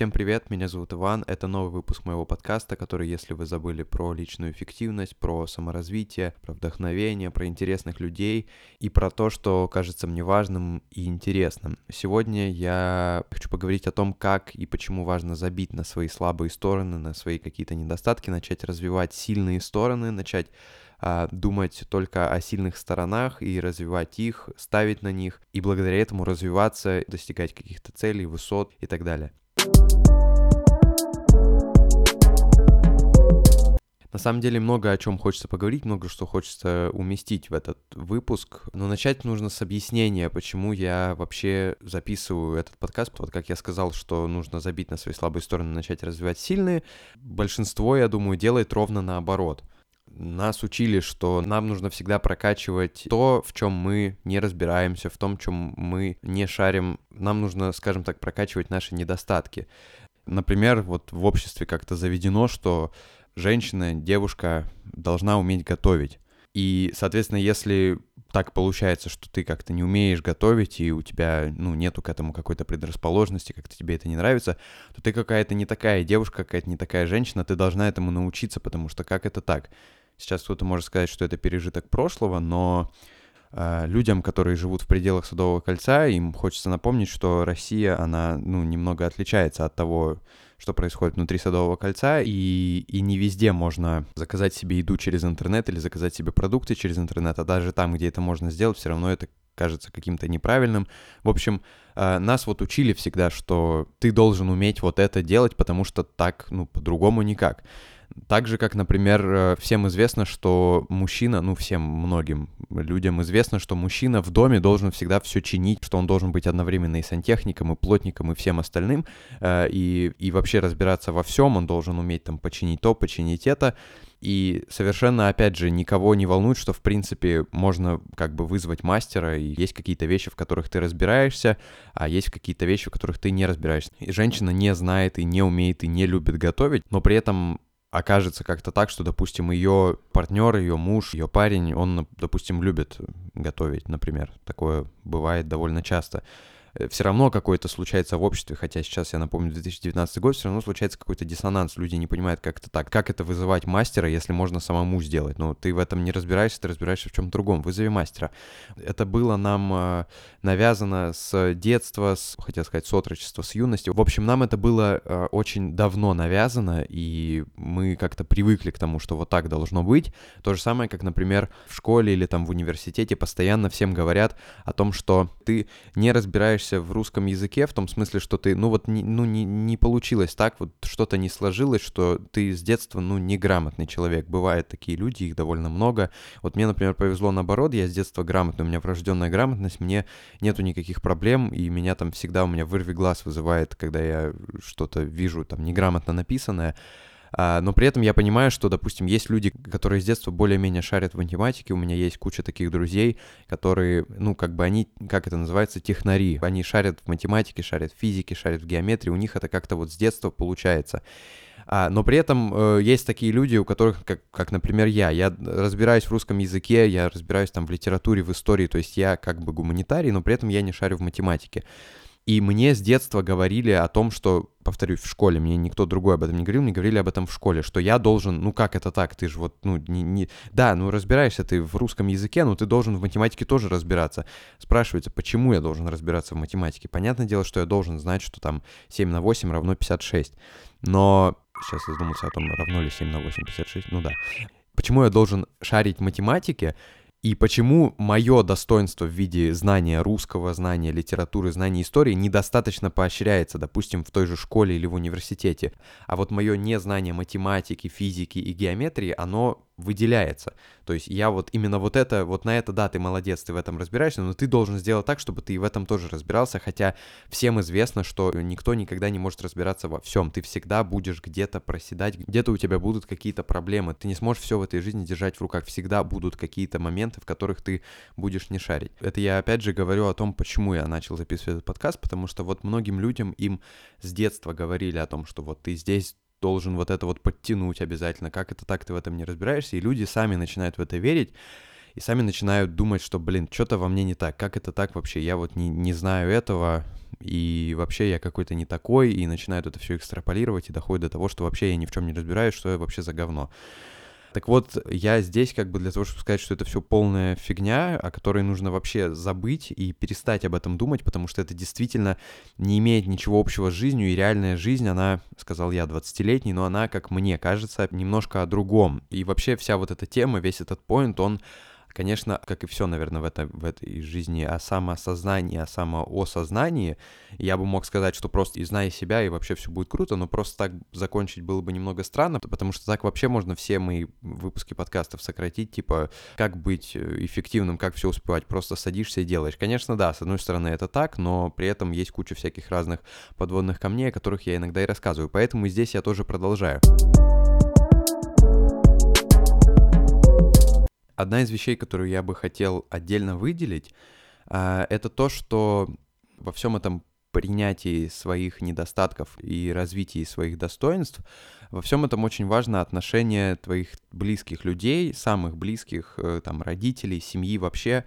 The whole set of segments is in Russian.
всем привет, меня зовут Иван, это новый выпуск моего подкаста, который, если вы забыли про личную эффективность, про саморазвитие, про вдохновение, про интересных людей и про то, что кажется мне важным и интересным. Сегодня я хочу поговорить о том, как и почему важно забить на свои слабые стороны, на свои какие-то недостатки, начать развивать сильные стороны, начать а, думать только о сильных сторонах и развивать их, ставить на них, и благодаря этому развиваться, достигать каких-то целей, высот и так далее. На самом деле много о чем хочется поговорить, много что хочется уместить в этот выпуск. Но начать нужно с объяснения, почему я вообще записываю этот подкаст. Вот как я сказал, что нужно забить на свои слабые стороны, начать развивать сильные. Большинство, я думаю, делает ровно наоборот. Нас учили, что нам нужно всегда прокачивать то, в чем мы не разбираемся, в том, чем мы не шарим. Нам нужно, скажем так, прокачивать наши недостатки. Например, вот в обществе как-то заведено, что женщина, девушка должна уметь готовить. И, соответственно, если так получается, что ты как-то не умеешь готовить, и у тебя, ну, нету к этому какой-то предрасположенности, как-то тебе это не нравится, то ты какая-то не такая девушка, какая-то не такая женщина, ты должна этому научиться, потому что как это так? Сейчас кто-то может сказать, что это пережиток прошлого, но э, людям, которые живут в пределах Садового кольца, им хочется напомнить, что Россия, она, ну, немного отличается от того, что происходит внутри Садового кольца, и, и не везде можно заказать себе еду через интернет или заказать себе продукты через интернет, а даже там, где это можно сделать, все равно это кажется каким-то неправильным. В общем, э, нас вот учили всегда, что ты должен уметь вот это делать, потому что так, ну, по-другому никак. Так же, как, например, э, всем известно, что мужчина, ну, всем многим людям известно, что мужчина в доме должен всегда все чинить, что он должен быть одновременно и сантехником, и плотником, и всем остальным, э, и, и вообще разбираться во всем, он должен уметь там починить то, починить это, и совершенно, опять же, никого не волнует, что, в принципе, можно как бы вызвать мастера, и есть какие-то вещи, в которых ты разбираешься, а есть какие-то вещи, в которых ты не разбираешься. И женщина не знает и не умеет и не любит готовить, но при этом окажется как-то так, что, допустим, ее партнер, ее муж, ее парень, он, допустим, любит готовить, например. Такое бывает довольно часто. Э, все равно какой-то случается в обществе, хотя сейчас, я напомню, 2019 год, все равно случается какой-то диссонанс, люди не понимают, как это так, как это вызывать мастера, если можно самому сделать, ну, ты в этом не разбираешься, ты разбираешься в чем-то другом, вызови мастера. Это было нам э, навязано с детства, с, хотел сказать, с отрочества, с юности. В общем, нам это было э, очень давно навязано, и мы как-то привыкли к тому, что вот так должно быть. То же самое, как, например, в школе или там в университете постоянно всем говорят о том, что ты не разбираешься разбираешься в русском языке, в том смысле, что ты, ну вот, не, ну не, не получилось так, вот что-то не сложилось, что ты с детства, ну, неграмотный человек. Бывают такие люди, их довольно много. Вот мне, например, повезло наоборот, я с детства грамотный, у меня врожденная грамотность, мне нету никаких проблем, и меня там всегда, у меня вырви глаз вызывает, когда я что-то вижу там неграмотно написанное. А, но при этом я понимаю, что, допустим, есть люди, которые с детства более-менее шарят в математике, у меня есть куча таких друзей, которые, ну, как бы они, как это называется, технари. Они шарят в математике, шарят в физике, шарят в геометрии, у них это как-то вот с детства получается. А, но при этом э, есть такие люди, у которых, как, как, например, я, я разбираюсь в русском языке, я разбираюсь там в литературе, в истории, то есть я как бы гуманитарий, но при этом я не шарю в математике. И мне с детства говорили о том, что, повторюсь, в школе, мне никто другой об этом не говорил, мне говорили об этом в школе, что я должен, ну как это так, ты же вот, ну, не, не... да, ну разбираешься ты в русском языке, но ты должен в математике тоже разбираться. Спрашивается, почему я должен разбираться в математике? Понятное дело, что я должен знать, что там 7 на 8 равно 56, но... Сейчас я задумался о том, равно ли 7 на 8 56, ну да. Почему я должен шарить в математике, и почему мое достоинство в виде знания русского, знания литературы, знания истории недостаточно поощряется, допустим, в той же школе или в университете, а вот мое незнание математики, физики и геометрии, оно выделяется. То есть я вот именно вот это, вот на это, да, ты молодец, ты в этом разбираешься, но ты должен сделать так, чтобы ты в этом тоже разбирался, хотя всем известно, что никто никогда не может разбираться во всем. Ты всегда будешь где-то проседать, где-то у тебя будут какие-то проблемы. Ты не сможешь все в этой жизни держать в руках. Всегда будут какие-то моменты, в которых ты будешь не шарить. Это я опять же говорю о том, почему я начал записывать этот подкаст, потому что вот многим людям им с детства говорили о том, что вот ты здесь должен вот это вот подтянуть обязательно, как это так, ты в этом не разбираешься, и люди сами начинают в это верить, и сами начинают думать, что, блин, что-то во мне не так, как это так вообще, я вот не, не знаю этого, и вообще я какой-то не такой, и начинают это все экстраполировать, и доходит до того, что вообще я ни в чем не разбираюсь, что я вообще за говно. Так вот, я здесь как бы для того, чтобы сказать, что это все полная фигня, о которой нужно вообще забыть и перестать об этом думать, потому что это действительно не имеет ничего общего с жизнью, и реальная жизнь, она, сказал я, 20-летний, но она, как мне кажется, немножко о другом. И вообще вся вот эта тема, весь этот поинт, он Конечно, как и все, наверное, в, это, в этой жизни о самосознании, о самоосознании, я бы мог сказать, что просто и зная себя, и вообще все будет круто, но просто так закончить было бы немного странно, потому что так вообще можно все мои выпуски подкастов сократить, типа, как быть э, эффективным, как все успевать, просто садишься и делаешь. Конечно, да, с одной стороны это так, но при этом есть куча всяких разных подводных камней, о которых я иногда и рассказываю, поэтому здесь я тоже продолжаю. Одна из вещей, которую я бы хотел отдельно выделить, а, это то, что во всем этом принятии своих недостатков и развитии своих достоинств, во всем этом очень важно отношение твоих близких людей, самых близких, э, там, родителей, семьи вообще,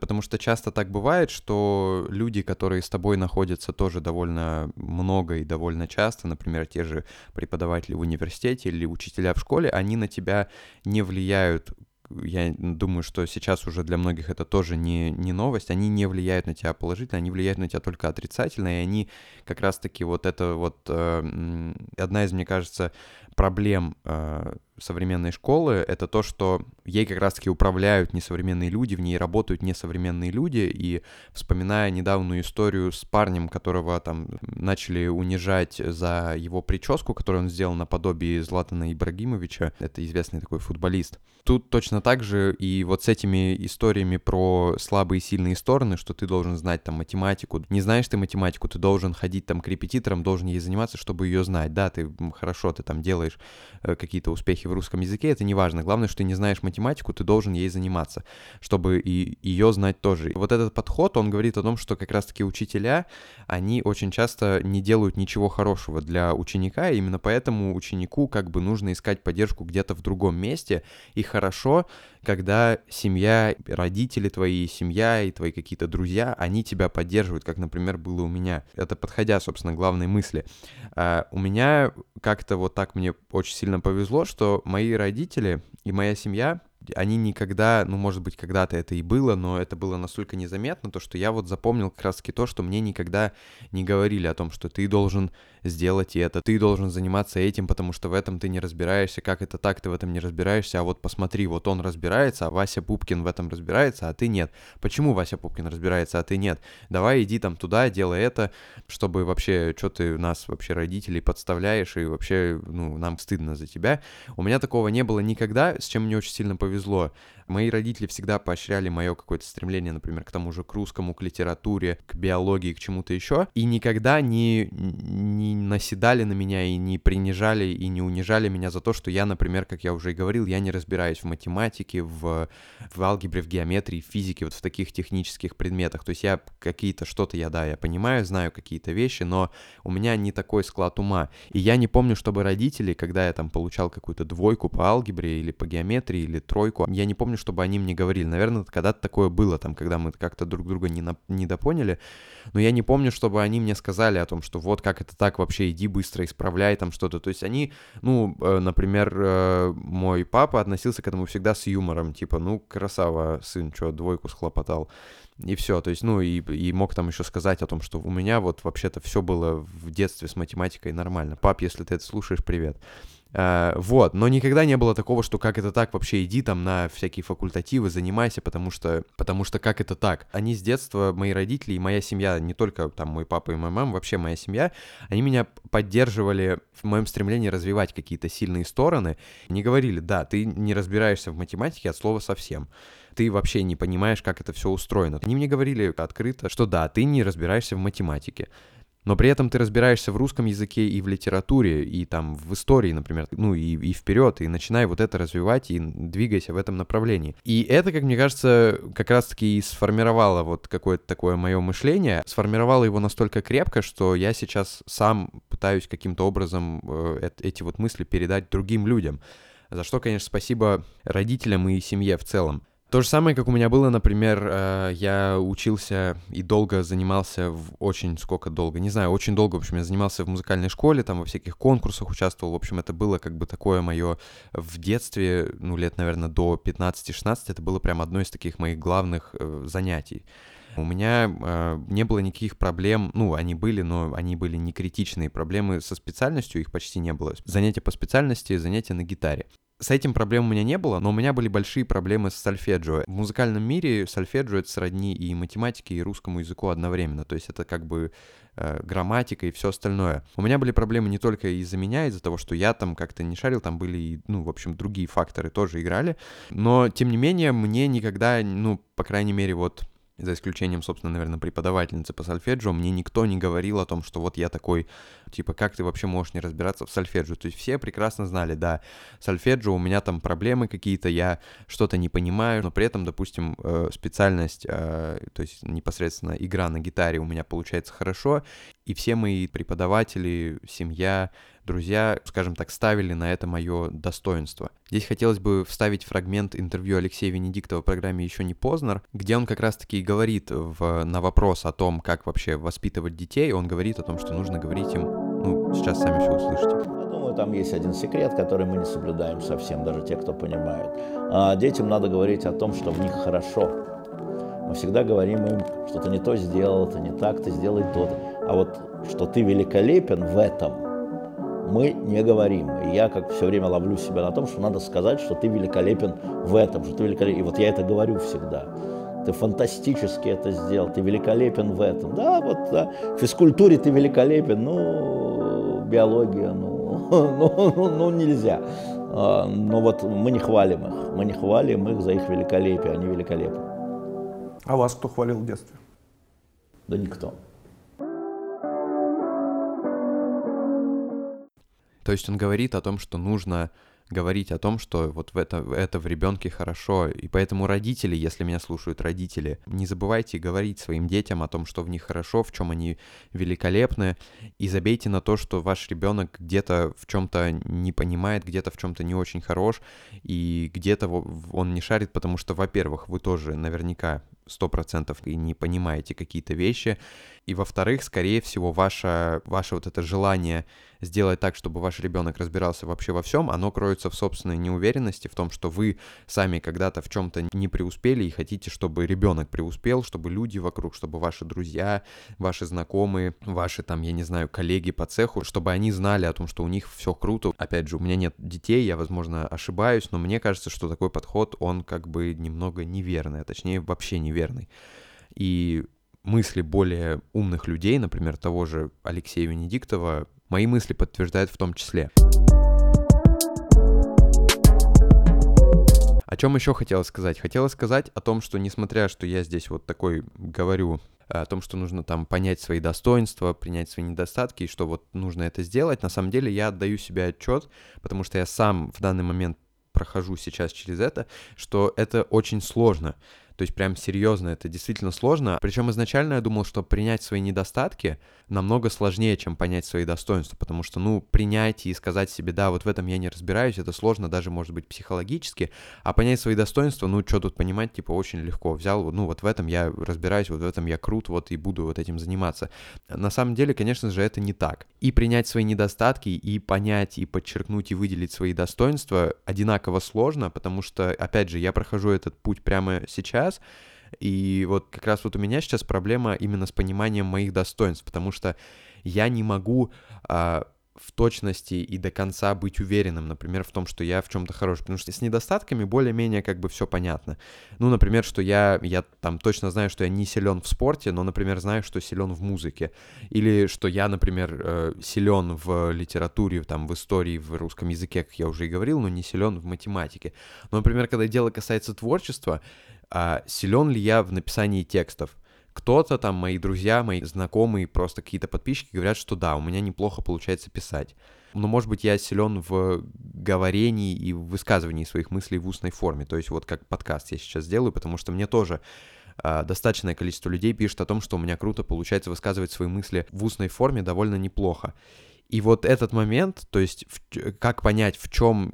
потому что часто так бывает, что люди, которые с тобой находятся тоже довольно много и довольно часто, например, те же преподаватели в университете или учителя в школе, они на тебя не влияют я думаю, что сейчас уже для многих это тоже не, не новость, они не влияют на тебя положительно, они влияют на тебя только отрицательно, и они как раз-таки вот это вот э, одна из, мне кажется, проблем э, современной школы, это то, что ей как раз-таки управляют несовременные люди, в ней работают несовременные люди, и вспоминая недавнюю историю с парнем, которого там начали унижать за его прическу, которую он сделал наподобие Златана Ибрагимовича, это известный такой футболист. Тут точно так же и вот с этими историями про слабые и сильные стороны, что ты должен знать там математику. Не знаешь ты математику, ты должен ходить там к репетиторам, должен ей заниматься, чтобы ее знать. Да, ты хорошо, ты там делаешь э, какие-то успехи в русском языке, это не важно. Главное, что ты не знаешь математику, ты должен ей заниматься, чтобы и ее знать тоже. Вот этот подход, он говорит о том, что как раз-таки учителя, они очень часто не делают ничего хорошего для ученика, и именно поэтому ученику как бы нужно искать поддержку где-то в другом месте, и хорошо, когда семья, родители твои, семья и твои какие-то друзья, они тебя поддерживают, как, например, было у меня. Это подходя, собственно, к главной мысли. Uh, у меня как-то вот так мне очень сильно повезло, что мои родители и моя семья они никогда, ну, может быть, когда-то это и было, но это было настолько незаметно, то, что я вот запомнил как раз-таки то, что мне никогда не говорили о том, что ты должен сделать это, ты должен заниматься этим, потому что в этом ты не разбираешься, как это так, ты в этом не разбираешься, а вот посмотри, вот он разбирается, а Вася Пупкин в этом разбирается, а ты нет. Почему Вася Пупкин разбирается, а ты нет? Давай иди там туда, делай это, чтобы вообще, что ты нас вообще родителей подставляешь, и вообще, ну, нам стыдно за тебя. У меня такого не было никогда, с чем мне очень сильно повезло. Мои родители всегда поощряли мое какое-то стремление, например, к тому же к русскому, к литературе, к биологии, к чему-то еще, и никогда не, не наседали на меня и не принижали и не унижали меня за то, что я, например, как я уже и говорил, я не разбираюсь в математике, в, в алгебре, в геометрии, в физике, вот в таких технических предметах. То есть я какие-то что-то, я, да, я понимаю, знаю какие-то вещи, но у меня не такой склад ума. И я не помню, чтобы родители, когда я там получал какую-то двойку по алгебре или по геометрии или тройку, я не помню, чтобы они мне говорили. Наверное, когда-то такое было, там, когда мы как-то друг друга не, на, не. Но я не помню, чтобы они мне сказали о том, что вот как это так вообще, иди быстро, исправляй там что-то. То есть они, ну, э, например, э, мой папа относился к этому всегда с юмором. Типа, ну, красава, сын, что, двойку схлопотал и все, то есть, ну, и, и мог там еще сказать о том, что у меня вот вообще-то все было в детстве с математикой нормально. Пап, если ты это слушаешь, привет. Uh, вот, но никогда не было такого, что как это так, вообще иди там на всякие факультативы, занимайся, потому что, потому что как это так. Они с детства, мои родители и моя семья, не только там мой папа и моя мама, вообще моя семья, они меня поддерживали в моем стремлении развивать какие-то сильные стороны. Не говорили, да, ты не разбираешься в математике от слова совсем ты вообще не понимаешь, как это все устроено. Они мне говорили открыто, что да, ты не разбираешься в математике но при этом ты разбираешься в русском языке и в литературе, и там в истории, например, ну и, и вперед, и начинай вот это развивать, и двигайся в этом направлении. И это, как мне кажется, как раз-таки и сформировало вот какое-то такое мое мышление, сформировало его настолько крепко, что я сейчас сам пытаюсь каким-то образом э, эти вот мысли передать другим людям. За что, конечно, спасибо родителям и семье в целом. То же самое, как у меня было, например, э, я учился и долго занимался, в очень, сколько долго, не знаю, очень долго, в общем, я занимался в музыкальной школе, там во всяких конкурсах участвовал, в общем, это было как бы такое мое в детстве, ну, лет, наверное, до 15-16, это было прям одно из таких моих главных э, занятий. У меня э, не было никаких проблем, ну, они были, но они были не критичные. Проблемы со специальностью, их почти не было. Занятия по специальности, занятия на гитаре. С этим проблем у меня не было, но у меня были большие проблемы с сольфеджио. В музыкальном мире сольфеджио — это сродни и математике, и русскому языку одновременно. То есть это как бы э, грамматика и все остальное. У меня были проблемы не только из-за меня, из-за того, что я там как-то не шарил, там были, ну, в общем, другие факторы тоже играли. Но, тем не менее, мне никогда, ну, по крайней мере, вот за исключением, собственно, наверное, преподавательницы по сольфеджио, мне никто не говорил о том, что вот я такой, типа, как ты вообще можешь не разбираться в сольфеджио? То есть все прекрасно знали, да, сольфеджио, у меня там проблемы какие-то, я что-то не понимаю, но при этом, допустим, э, специальность, э, то есть непосредственно игра на гитаре у меня получается хорошо, и все мои преподаватели, семья, друзья, скажем так, ставили на это мое достоинство. Здесь хотелось бы вставить фрагмент интервью Алексея Венедиктова в программе «Еще не Познер», где он как раз-таки говорит в, на вопрос о том, как вообще воспитывать детей, он говорит о том, что нужно говорить им, ну, сейчас сами все услышите. Я думаю, там есть один секрет, который мы не соблюдаем совсем, даже те, кто понимают. А детям надо говорить о том, что в них хорошо. Мы всегда говорим им, что ты не то сделал, ты не так, ты сделай то. А вот что ты великолепен в этом – мы не говорим. И я как все время ловлю себя на том, что надо сказать, что ты великолепен в этом, что ты великолепен. И вот я это говорю всегда. Ты фантастически это сделал, ты великолепен в этом. Да, вот да. в физкультуре ты великолепен, ну, биология, ну, ну, ну, ну нельзя. А, но вот мы не хвалим их, мы не хвалим их за их великолепие, они великолепны. А вас кто хвалил в детстве? Да никто. То есть он говорит о том, что нужно говорить о том, что вот в это, это в ребенке хорошо. И поэтому родители, если меня слушают родители, не забывайте говорить своим детям о том, что в них хорошо, в чем они великолепны, и забейте на то, что ваш ребенок где-то в чем-то не понимает, где-то в чем-то не очень хорош, и где-то он не шарит, потому что, во-первых, вы тоже наверняка сто процентов и не понимаете какие-то вещи, и во-вторых, скорее всего, ваше, ваше вот это желание сделать так, чтобы ваш ребенок разбирался вообще во всем, оно кроется в собственной неуверенности, в том, что вы сами когда-то в чем-то не преуспели и хотите, чтобы ребенок преуспел, чтобы люди вокруг, чтобы ваши друзья, ваши знакомые, ваши там, я не знаю, коллеги по цеху, чтобы они знали о том, что у них все круто. Опять же, у меня нет детей, я, возможно, ошибаюсь, но мне кажется, что такой подход, он как бы немного неверный, а точнее вообще неверный. И мысли более умных людей, например, того же Алексея Венедиктова, мои мысли подтверждают в том числе. О чем еще хотела сказать? Хотела сказать о том, что несмотря, что я здесь вот такой говорю о том, что нужно там понять свои достоинства, принять свои недостатки, и что вот нужно это сделать, на самом деле я отдаю себе отчет, потому что я сам в данный момент прохожу сейчас через это, что это очень сложно. То есть прям серьезно, это действительно сложно. Причем изначально я думал, что принять свои недостатки намного сложнее, чем понять свои достоинства, потому что, ну, принять и сказать себе, да, вот в этом я не разбираюсь, это сложно даже, может быть, психологически, а понять свои достоинства, ну, что тут понимать, типа, очень легко. Взял, ну, вот в этом я разбираюсь, вот в этом я крут, вот и буду вот этим заниматься. На самом деле, конечно же, это не так. И принять свои недостатки, и понять, и подчеркнуть, и выделить свои достоинства одинаково сложно, потому что, опять же, я прохожу этот путь прямо сейчас, сейчас. И вот как раз вот у меня сейчас проблема именно с пониманием моих достоинств, потому что я не могу а, в точности и до конца быть уверенным, например, в том, что я в чем-то хорош, потому что с недостатками более-менее как бы все понятно. Ну, например, что я, я там точно знаю, что я не силен в спорте, но, например, знаю, что силен в музыке, или что я, например, э, силен в литературе, там, в истории, в русском языке, как я уже и говорил, но не силен в математике. Но, например, когда дело касается творчества, а силен ли я в написании текстов. Кто-то там, мои друзья, мои знакомые, просто какие-то подписчики говорят, что да, у меня неплохо получается писать. Но, может быть, я силен в говорении и в высказывании своих мыслей в устной форме. То есть вот как подкаст я сейчас делаю, потому что мне тоже э, достаточное количество людей пишет о том, что у меня круто получается высказывать свои мысли в устной форме довольно неплохо. И вот этот момент, то есть в, как понять, в чем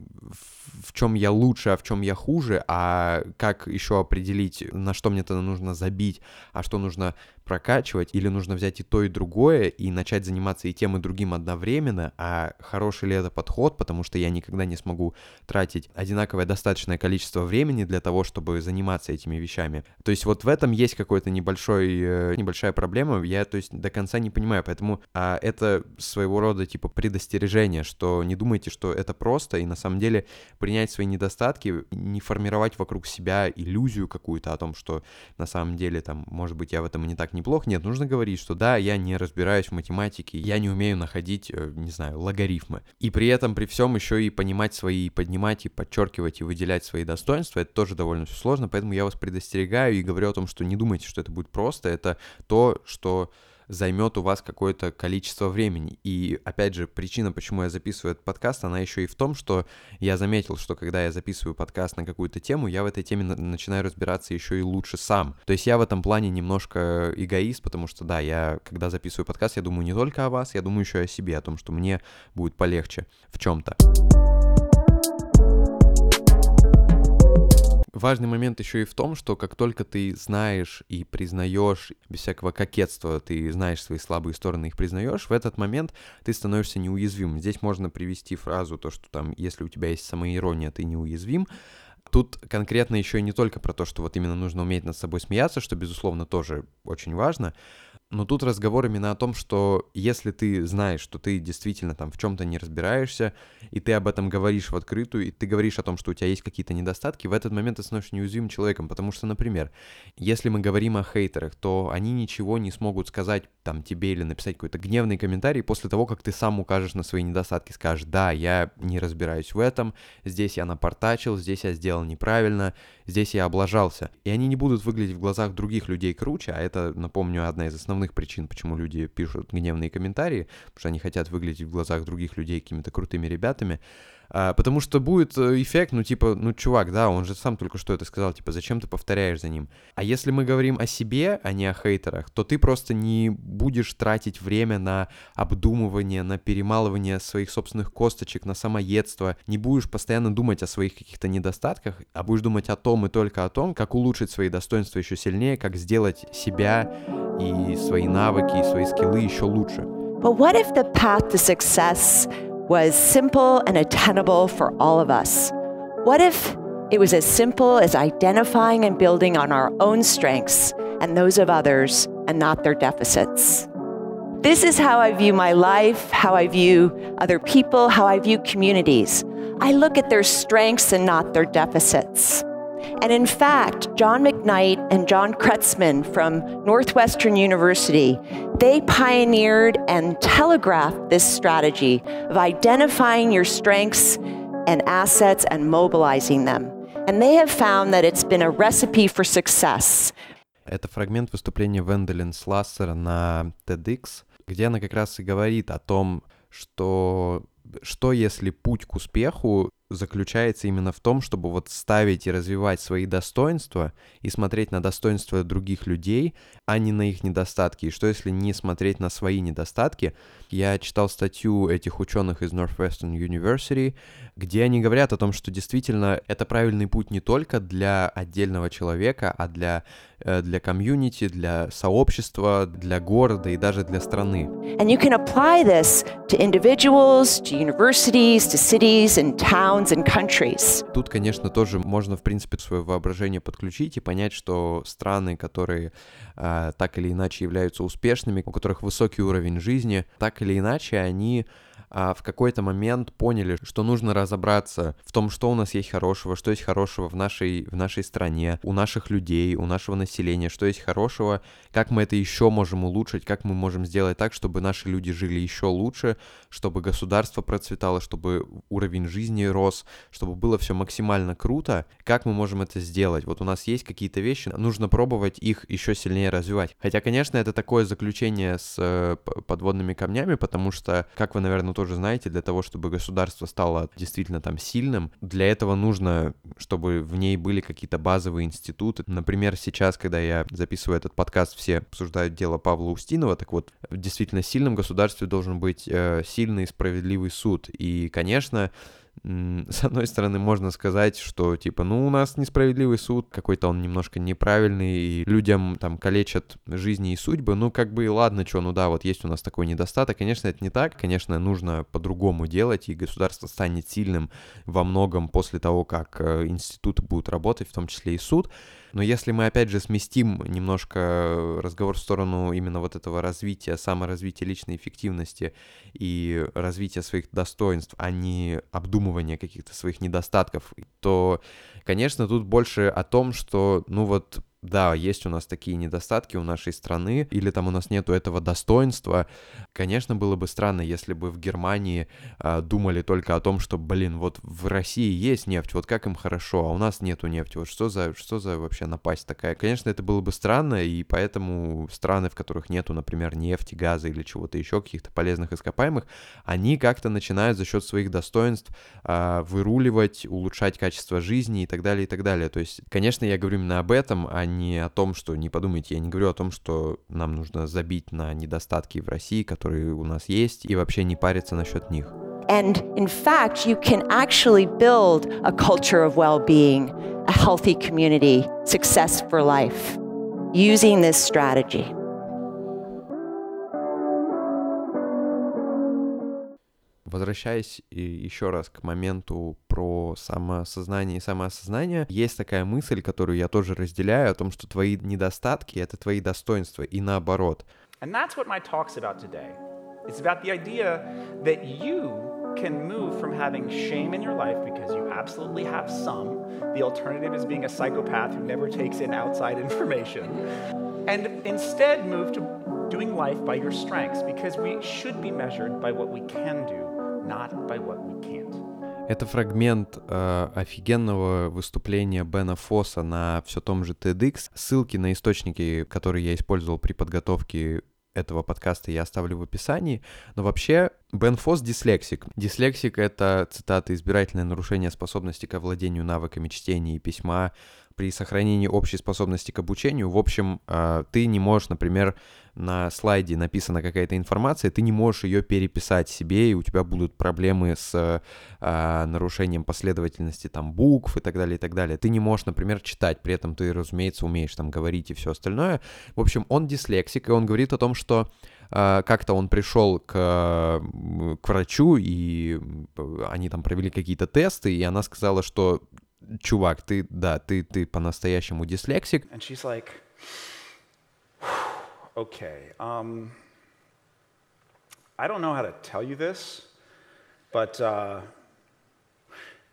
в чем я лучше, а в чем я хуже, а как еще определить, на что мне тогда нужно забить, а что нужно прокачивать, или нужно взять и то, и другое, и начать заниматься и тем, и другим одновременно, а хороший ли это подход, потому что я никогда не смогу тратить одинаковое достаточное количество времени для того, чтобы заниматься этими вещами. То есть вот в этом есть какой-то небольшой, э, небольшая проблема, я, то есть, до конца не понимаю, поэтому а, это своего рода, типа, предостережение, что не думайте, что это просто, и на самом деле принять свои недостатки, не формировать вокруг себя иллюзию какую-то о том, что на самом деле, там, может быть, я в этом не так неплохо. Нет, нужно говорить, что да, я не разбираюсь в математике, я не умею находить, э, не знаю, логарифмы. И при этом, при всем, еще и понимать свои, поднимать и подчеркивать и выделять свои достоинства, это тоже довольно сложно, поэтому я вас предостерегаю и говорю о том, что не думайте, что это будет просто, это то, что займет у вас какое-то количество времени. И опять же, причина, почему я записываю этот подкаст, она еще и в том, что я заметил, что когда я записываю подкаст на какую-то тему, я в этой теме начинаю разбираться еще и лучше сам. То есть я в этом плане немножко эгоист, потому что да, я когда записываю подкаст, я думаю не только о вас, я думаю еще и о себе, о том, что мне будет полегче в чем-то. Важный момент еще и в том, что как только ты знаешь и признаешь, без всякого кокетства, ты знаешь свои слабые стороны, их признаешь, в этот момент ты становишься неуязвимым. Здесь можно привести фразу, то, что там, если у тебя есть самоирония, ты неуязвим. Тут конкретно еще и не только про то, что вот именно нужно уметь над собой смеяться, что, безусловно, тоже очень важно, но тут разговор именно о том, что если ты знаешь, что ты действительно там в чем-то не разбираешься, и ты об этом говоришь в открытую, и ты говоришь о том, что у тебя есть какие-то недостатки, в этот момент ты становишься неуязвимым человеком, потому что, например, если мы говорим о хейтерах, то они ничего не смогут сказать там тебе или написать какой-то гневный комментарий после того, как ты сам укажешь на свои недостатки, скажешь, да, я не разбираюсь в этом, здесь я напортачил, здесь я сделал неправильно, здесь я облажался. И они не будут выглядеть в глазах других людей круче, а это, напомню, одна из основных причин, почему люди пишут гневные комментарии, потому что они хотят выглядеть в глазах других людей какими-то крутыми ребятами. А, потому что будет э, эффект, ну, типа, ну, чувак, да, он же сам только что это сказал, типа, зачем ты повторяешь за ним? А если мы говорим о себе, а не о хейтерах, то ты просто не будешь тратить время на обдумывание, на перемалывание своих собственных косточек, на самоедство, не будешь постоянно думать о своих каких-то недостатках, а будешь думать о том и только о том, как улучшить свои достоинства еще сильнее, как сделать себя и свои навыки, и свои скиллы еще лучше. But what if the path to success was simple and attainable for all of us? What if it was as simple as identifying and building on our own strengths and those of others and not their deficits? This is how I view my life, how I view other people, how I view communities. I look at their strengths and not their deficits. And in fact, John McKnight and John Kretzman from Northwestern University, they pioneered and telegraphed this strategy of identifying your strengths and assets and mobilizing them. And they have found that it's been a recipe for success. Это фрагмент выступления Венделин Слассера на TEDx, где она как раз и говорит о том, что что если путь к успеху заключается именно в том, чтобы вот ставить и развивать свои достоинства и смотреть на достоинства других людей, а не на их недостатки. И что если не смотреть на свои недостатки? Я читал статью этих ученых из Northwestern University, где они говорят о том, что действительно это правильный путь не только для отдельного человека, а для, для комьюнити, для сообщества, для города и даже для страны. And you can apply this to individuals, to universities, to cities and towns and countries. Тут, конечно, тоже можно, в принципе, свое воображение подключить и понять, что страны, которые э, так или иначе являются успешными, у которых высокий уровень жизни, так или иначе они а, в какой-то момент поняли, что нужно разобраться в том, что у нас есть хорошего, что есть хорошего в нашей, в нашей стране, у наших людей, у нашего населения, что есть хорошего, как мы это еще можем улучшить, как мы можем сделать так, чтобы наши люди жили еще лучше, чтобы государство процветало, чтобы уровень жизни рос, чтобы было все максимально круто. Как мы можем это сделать? Вот у нас есть какие-то вещи, нужно пробовать их еще сильнее развивать. Хотя, конечно, это такое заключение с э, подводными камнями, потому что, как вы, наверное, тоже знаете, для того, чтобы государство стало действительно там сильным, для этого нужно, чтобы в ней были какие-то базовые институты. Например, сейчас, когда я записываю этот подкаст, все обсуждают дело Павла Устинова, так вот, в действительно сильном государстве должен быть э, сильный и справедливый суд. И, конечно, с одной стороны, можно сказать, что, типа, ну, у нас несправедливый суд, какой-то он немножко неправильный, и людям там калечат жизни и судьбы, ну, как бы, ладно, что, ну да, вот есть у нас такой недостаток, конечно, это не так, конечно, нужно по-другому делать, и государство станет сильным во многом после того, как э, институты будут работать, в том числе и суд, но если мы, опять же, сместим немножко разговор в сторону именно вот этого развития, саморазвития личной эффективности и развития своих достоинств, а не обдумывания каких-то своих недостатков, то, конечно, тут больше о том, что, ну вот, да, есть у нас такие недостатки у нашей страны, или там у нас нету этого достоинства. Конечно, было бы странно, если бы в Германии э, думали только о том, что, блин, вот в России есть нефть, вот как им хорошо, а у нас нету нефти, вот что за, что за вообще напасть такая? Конечно, это было бы странно, и поэтому страны, в которых нету, например, нефти, газа или чего-то еще, каких-то полезных ископаемых, они как-то начинают за счет своих достоинств э, выруливать, улучшать качество жизни и так далее, и так далее. То есть, конечно, я говорю именно об этом, а не о том, что, не подумайте, я не говорю о том, что нам нужно забить на недостатки в России, которые у нас есть, и вообще не париться насчет них. And in fact, you can actually build a culture of well being, a healthy community, success for life using this strategy. Возвращаясь еще раз к моменту про самосознание и самоосознание, есть такая мысль, которую я тоже разделяю, о том, что твои недостатки — это твои достоинства, и наоборот. And that's what my talk's about today. It's about the idea that you can move from having shame in your life because you absolutely have some. The alternative is being a psychopath who never takes in outside information. And instead move to doing life by your strengths because we should be measured by what we can do Это фрагмент э, офигенного выступления Бена Фосса на все том же TEDx. Ссылки на источники, которые я использовал при подготовке этого подкаста, я оставлю в описании. Но вообще, Бен Фосс дислексик. Дислексик — это, цитата, избирательное нарушение способности к овладению навыками чтения и письма, при сохранении общей способности к обучению, в общем, а, ты не можешь, например, на слайде написана какая-то информация, ты не можешь ее переписать себе, и у тебя будут проблемы с а, нарушением последовательности там букв и так далее, и так далее. Ты не можешь, например, читать, при этом ты, разумеется, умеешь там говорить и все остальное. В общем, он дислексик, и он говорит о том, что а, как-то он пришел к, к врачу, и они там провели какие-то тесты, и она сказала, что чувак, ты, да, ты, ты по-настоящему дислексик. And she's like, okay, um, I don't know how to tell you this, but uh,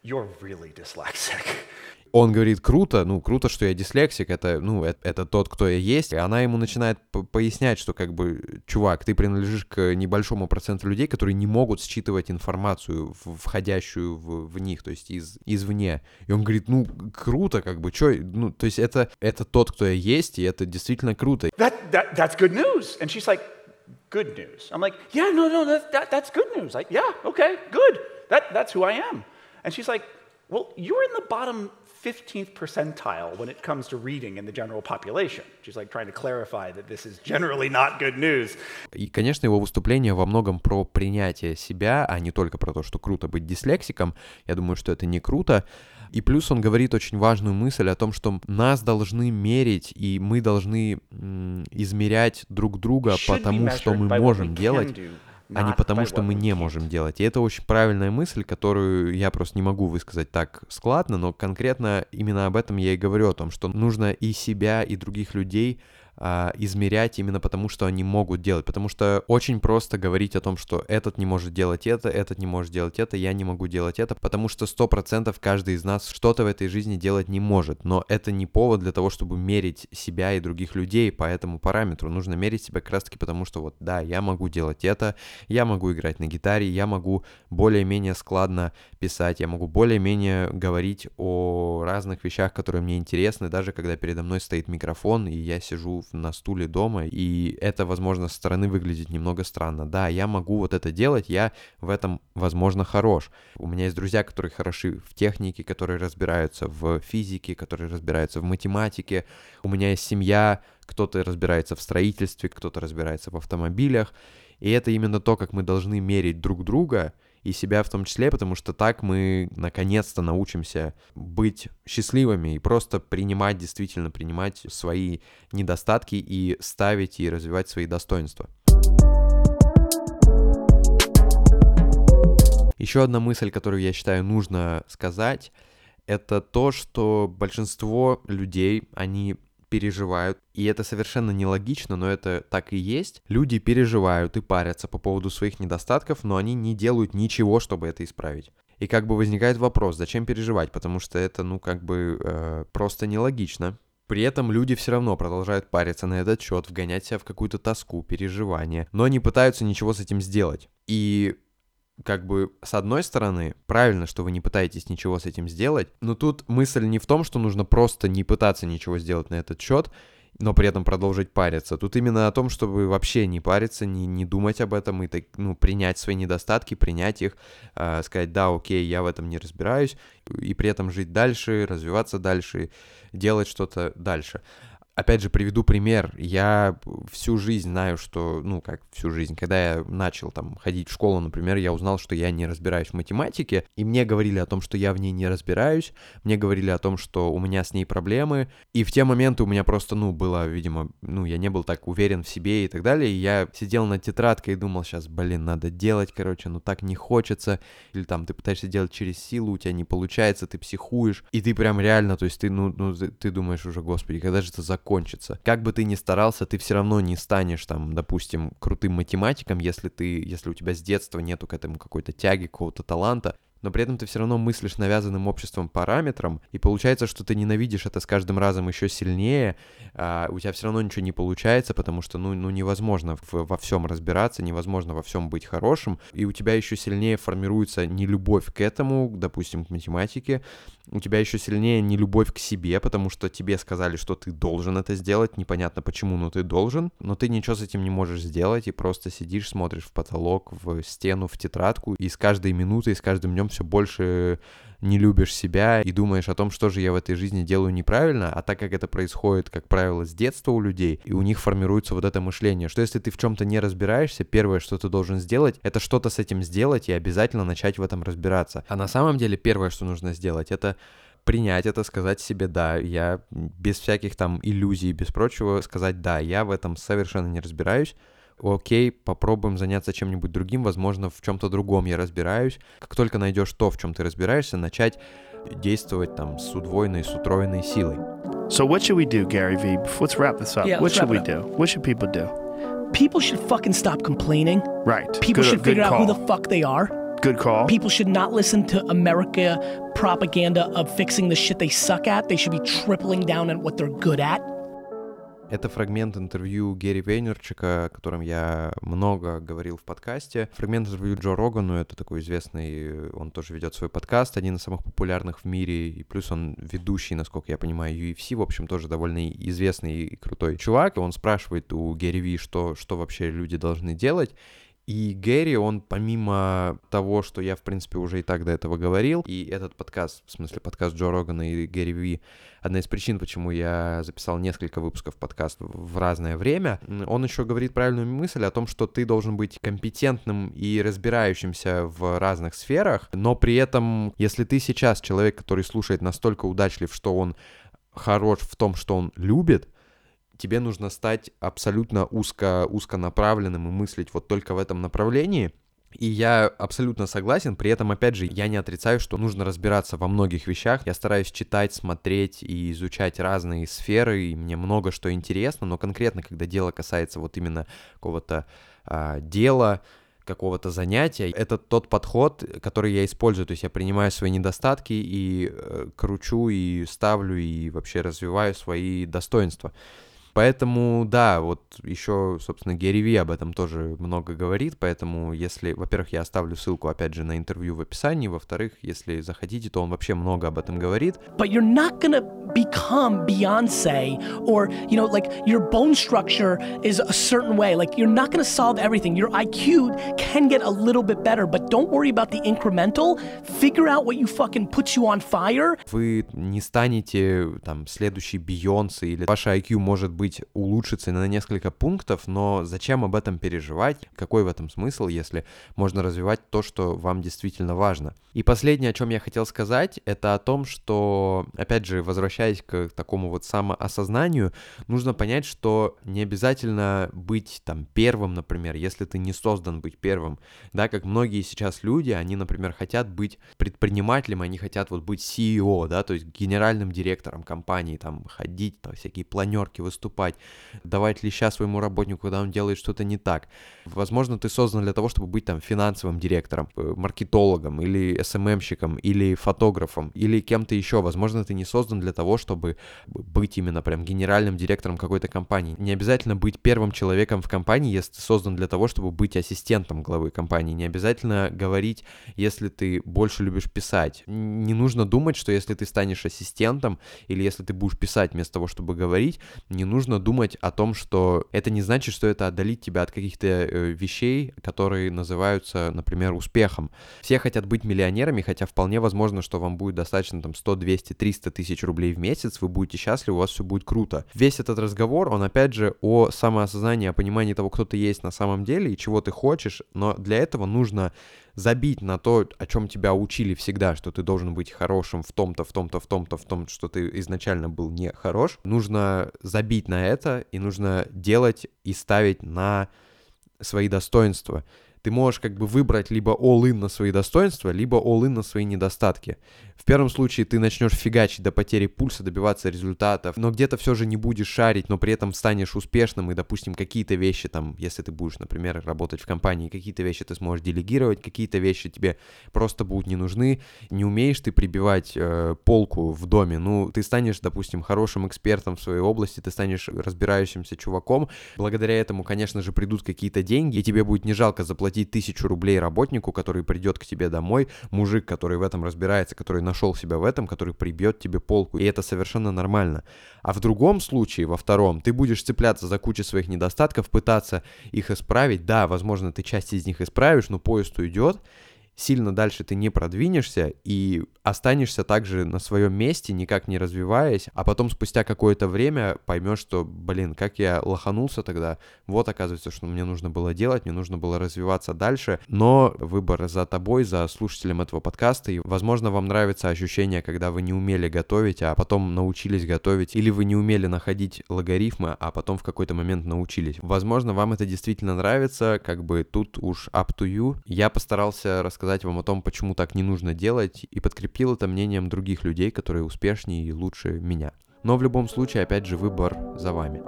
you're really dyslexic. он говорит, круто, ну, круто, что я дислексик, это, ну, это, это тот, кто я есть, и она ему начинает пояснять, что, как бы, чувак, ты принадлежишь к небольшому проценту людей, которые не могут считывать информацию, входящую в, в них, то есть из, извне. И он говорит, ну, круто, как бы, что, ну, то есть это, это тот, кто я есть, и это действительно круто. That, that, that's good news. And she's like, good news. I'm like, yeah, no, no, that, that, that's good news. Like, yeah, okay, good. That, that's who I am. And she's like, well, you're in the bottom 15th percentile when it comes to reading in the general population. She's like trying to clarify that this is generally not good news. И, конечно, его выступление во многом про принятие себя, а не только про то, что круто быть дислексиком. Я думаю, что это не круто. И плюс он говорит очень важную мысль о том, что нас должны мерить, и мы должны измерять друг друга по тому, что мы можем делать, а не потому, что мы не можем делать. И это очень правильная мысль, которую я просто не могу высказать так складно, но конкретно именно об этом я и говорю, о том, что нужно и себя, и других людей а, измерять именно потому, что они могут делать. Потому что очень просто говорить о том, что этот не может делать это, этот не может делать это, я не могу делать это, потому что сто процентов каждый из нас что-то в этой жизни делать не может. Но это не повод для того, чтобы мерить себя и других людей по этому параметру. Нужно мерить себя как раз-таки потому, что вот да, я могу делать это, я могу играть на гитаре, я могу более-менее складно писать, я могу более-менее говорить о разных вещах, которые мне интересны, даже когда передо мной стоит микрофон, и я сижу на стуле дома, и это, возможно, со стороны выглядит немного странно. Да, я могу вот это делать, я в этом, возможно, хорош. У меня есть друзья, которые хороши в технике, которые разбираются в физике, которые разбираются в математике. У меня есть семья, кто-то разбирается в строительстве, кто-то разбирается в автомобилях. И это именно то, как мы должны мерить друг друга — и себя в том числе, потому что так мы наконец-то научимся быть счастливыми и просто принимать, действительно принимать свои недостатки и ставить и развивать свои достоинства. Еще одна мысль, которую я считаю нужно сказать, это то, что большинство людей, они переживают, и это совершенно нелогично, но это так и есть. Люди переживают и парятся по поводу своих недостатков, но они не делают ничего, чтобы это исправить. И как бы возникает вопрос, зачем переживать, потому что это, ну, как бы э, просто нелогично. При этом люди все равно продолжают париться на этот счет, вгонять себя в какую-то тоску, переживание, но не пытаются ничего с этим сделать. И как бы, с одной стороны, правильно, что вы не пытаетесь ничего с этим сделать, но тут мысль не в том, что нужно просто не пытаться ничего сделать на этот счет, но при этом продолжить париться. Тут именно о том, чтобы вообще не париться, не, не думать об этом и так, ну, принять свои недостатки, принять их, э, сказать, да, окей, я в этом не разбираюсь, и при этом жить дальше, развиваться дальше, делать что-то дальше опять же, приведу пример. Я всю жизнь знаю, что, ну, как всю жизнь, когда я начал там ходить в школу, например, я узнал, что я не разбираюсь в математике, и мне говорили о том, что я в ней не разбираюсь, мне говорили о том, что у меня с ней проблемы, и в те моменты у меня просто, ну, было, видимо, ну, я не был так уверен в себе и так далее, и я сидел над тетрадкой и думал, сейчас, блин, надо делать, короче, ну, так не хочется, или там ты пытаешься делать через силу, у тебя не получается, ты психуешь, и ты прям реально, то есть ты, ну, ну ты думаешь уже, господи, когда же это закончится, закончится. Как бы ты ни старался, ты все равно не станешь там, допустим, крутым математиком, если ты, если у тебя с детства нету к этому какой-то тяги, какого-то таланта, но при этом ты все равно мыслишь навязанным обществом параметром, и получается, что ты ненавидишь это с каждым разом еще сильнее, а у тебя все равно ничего не получается, потому что, ну, ну невозможно в, во всем разбираться, невозможно во всем быть хорошим, и у тебя еще сильнее формируется не любовь к этому, допустим, к математике, у тебя еще сильнее не любовь к себе, потому что тебе сказали, что ты должен это сделать, непонятно почему, но ты должен, но ты ничего с этим не можешь сделать, и просто сидишь, смотришь в потолок, в стену, в тетрадку, и с каждой минутой, с каждым днем все больше не любишь себя и думаешь о том, что же я в этой жизни делаю неправильно, а так как это происходит, как правило, с детства у людей, и у них формируется вот это мышление, что если ты в чем-то не разбираешься, первое, что ты должен сделать, это что-то с этим сделать и обязательно начать в этом разбираться. А на самом деле первое, что нужно сделать, это принять это, сказать себе «да», я без всяких там иллюзий, без прочего сказать «да», я в этом совершенно не разбираюсь, окей, попробуем заняться чем-нибудь другим, возможно, в чем-то другом я разбираюсь. Как только найдешь то, в чем ты разбираешься, начать действовать там с удвоенной, с утроенной силой. So what should we do, Gary Vee? Let's wrap this up. Yeah, what should we do? What should people do? People should fucking stop complaining. Right. People Good- should figure out who the fuck they are. Good call. People should not listen to America propaganda of fixing the shit they suck at. They should be tripling down on what they're good at. Это фрагмент интервью Герри Вейнерчика, о котором я много говорил в подкасте. Фрагмент интервью Джо Рогану, это такой известный, он тоже ведет свой подкаст, один из самых популярных в мире, и плюс он ведущий, насколько я понимаю, UFC, в общем, тоже довольно известный и крутой чувак. Он спрашивает у Герри Ви, что, что вообще люди должны делать, и Гэри, он помимо того, что я, в принципе, уже и так до этого говорил, и этот подкаст, в смысле подкаст Джо Рогана и Гэри Ви, одна из причин, почему я записал несколько выпусков подкаста в разное время, он еще говорит правильную мысль о том, что ты должен быть компетентным и разбирающимся в разных сферах, но при этом, если ты сейчас человек, который слушает настолько удачлив, что он хорош в том, что он любит, тебе нужно стать абсолютно узко, узконаправленным и мыслить вот только в этом направлении. И я абсолютно согласен, при этом, опять же, я не отрицаю, что нужно разбираться во многих вещах. Я стараюсь читать, смотреть и изучать разные сферы, и мне много что интересно, но конкретно, когда дело касается вот именно какого-то а, дела, какого-то занятия, это тот подход, который я использую, то есть я принимаю свои недостатки и э, кручу, и ставлю, и вообще развиваю свои достоинства. Поэтому, да, вот еще, собственно, Герри Ви об этом тоже много говорит, поэтому если, во-первых, я оставлю ссылку, опять же, на интервью в описании, во-вторых, если захотите, то он вообще много об этом говорит. But you're not gonna become Beyonce or, you know, like your bone structure is a certain way. Like you're not to solve everything. Your IQ can get a little bit better, but don't worry about the incremental. Figure out what you fucking puts you on fire. Вы не станете там следующий Бейонсе или ваш IQ может быть улучшится на несколько пунктов, но зачем об этом переживать? Какой в этом смысл, если можно развивать то, что вам действительно важно? И последнее, о чем я хотел сказать, это о том, что, опять же, возвращаясь к такому вот самоосознанию, нужно понять, что не обязательно быть там первым, например, если ты не создан быть первым, да, как многие сейчас люди, они, например, хотят быть предпринимателем, они хотят вот быть CEO, да, то есть генеральным директором компании, там, ходить, там, всякие планерки выступать, давать леща своему работнику, когда он делает что-то не так. Возможно, ты создан для того, чтобы быть там финансовым директором, э, маркетологом или SMM-щиком, или фотографом, или кем-то еще. Возможно, ты не создан для того, чтобы быть именно прям генеральным директором какой-то компании. Не обязательно быть первым человеком в компании, если ты создан для того, чтобы быть ассистентом главы компании. Не обязательно говорить, если ты больше любишь писать. Не нужно думать, что если ты станешь ассистентом или если ты будешь писать вместо того, чтобы говорить, не нужно думать о том, что это не значит, что это отдалит тебя от каких-то э, вещей, которые называются, например, успехом. Все хотят быть миллионерами, хотя вполне возможно, что вам будет достаточно там 100, 200, 300 тысяч рублей в месяц, вы будете счастливы, у вас все будет круто. Весь этот разговор, он опять же о самоосознании, о понимании того, кто ты есть на самом деле и чего ты хочешь, но для этого нужно забить на то, о чем тебя учили всегда, что ты должен быть хорошим в том-то, в том-то, в том-то, в том, что ты изначально был не хорош. Нужно забить на это и нужно делать и ставить на свои достоинства ты можешь как бы выбрать либо all-in на свои достоинства, либо all-in на свои недостатки. В первом случае ты начнешь фигачить до потери пульса, добиваться результатов, но где-то все же не будешь шарить, но при этом станешь успешным, и, допустим, какие-то вещи там, если ты будешь, например, работать в компании, какие-то вещи ты сможешь делегировать, какие-то вещи тебе просто будут не нужны, не умеешь ты прибивать э, полку в доме, ну, ты станешь, допустим, хорошим экспертом в своей области, ты станешь разбирающимся чуваком, благодаря этому, конечно же, придут какие-то деньги, и тебе будет не жалко заплатить тысячу рублей работнику, который придет к тебе домой, мужик, который в этом разбирается, который нашел себя в этом, который прибьет тебе полку, и это совершенно нормально. А в другом случае, во втором, ты будешь цепляться за кучу своих недостатков, пытаться их исправить. Да, возможно, ты часть из них исправишь, но поезд уйдет, сильно дальше ты не продвинешься и останешься также на своем месте, никак не развиваясь, а потом спустя какое-то время поймешь, что, блин, как я лоханулся тогда, вот оказывается, что мне нужно было делать, мне нужно было развиваться дальше, но выбор за тобой, за слушателем этого подкаста, и, возможно, вам нравится ощущение, когда вы не умели готовить, а потом научились готовить, или вы не умели находить логарифмы, а потом в какой-то момент научились. Возможно, вам это действительно нравится, как бы тут уж up to you. Я постарался рассказать рассказать вам о том, почему так не нужно делать, и подкрепил это мнением других людей, которые успешнее и лучше меня. Но в любом случае, опять же, выбор за вами.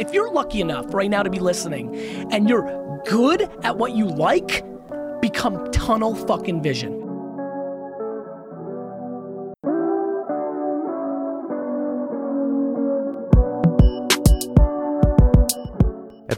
Become tunnel fucking vision.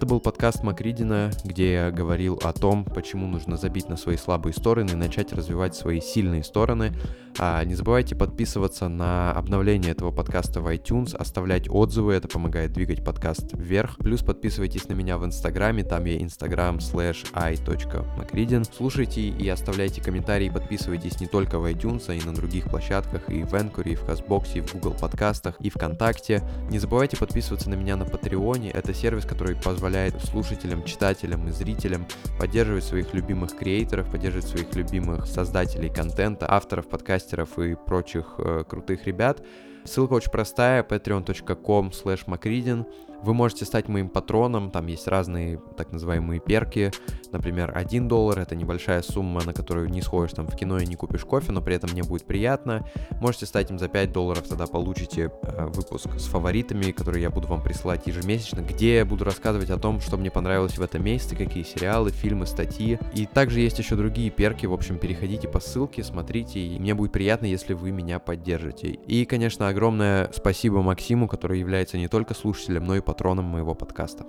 Это был подкаст Макридина, где я говорил о том, почему нужно забить на свои слабые стороны и начать развивать свои сильные стороны. А не забывайте подписываться на обновление этого подкаста в iTunes, оставлять отзывы, это помогает двигать подкаст вверх. Плюс подписывайтесь на меня в Инстаграме, там я instagram slash i.macridin. Слушайте и оставляйте комментарии, подписывайтесь не только в iTunes, а и на других площадках, и в Anchor, и в Казбоксе, и в Google подкастах, и ВКонтакте. Не забывайте подписываться на меня на Патреоне, это сервис, который позволяет позволяет слушателям, читателям и зрителям поддерживать своих любимых креаторов, поддерживать своих любимых создателей контента, авторов, подкастеров и прочих э, крутых ребят. Ссылка очень простая, patreon.com slash macridin. Вы можете стать моим патроном, там есть разные так называемые перки. Например, 1 доллар — это небольшая сумма, на которую не сходишь там в кино и не купишь кофе, но при этом мне будет приятно. Можете стать им за 5 долларов, тогда получите э, выпуск с фаворитами, которые я буду вам присылать ежемесячно, где я буду рассказывать о том, что мне понравилось в этом месяце, какие сериалы, фильмы, статьи. И также есть еще другие перки, в общем, переходите по ссылке, смотрите, и мне будет приятно, если вы меня поддержите. И, конечно, огромное спасибо Максиму, который является не только слушателем, но и патроном моего подкаста.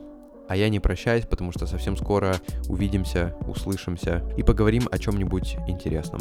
А я не прощаюсь, потому что совсем скоро увидимся, услышимся и поговорим о чем-нибудь интересном.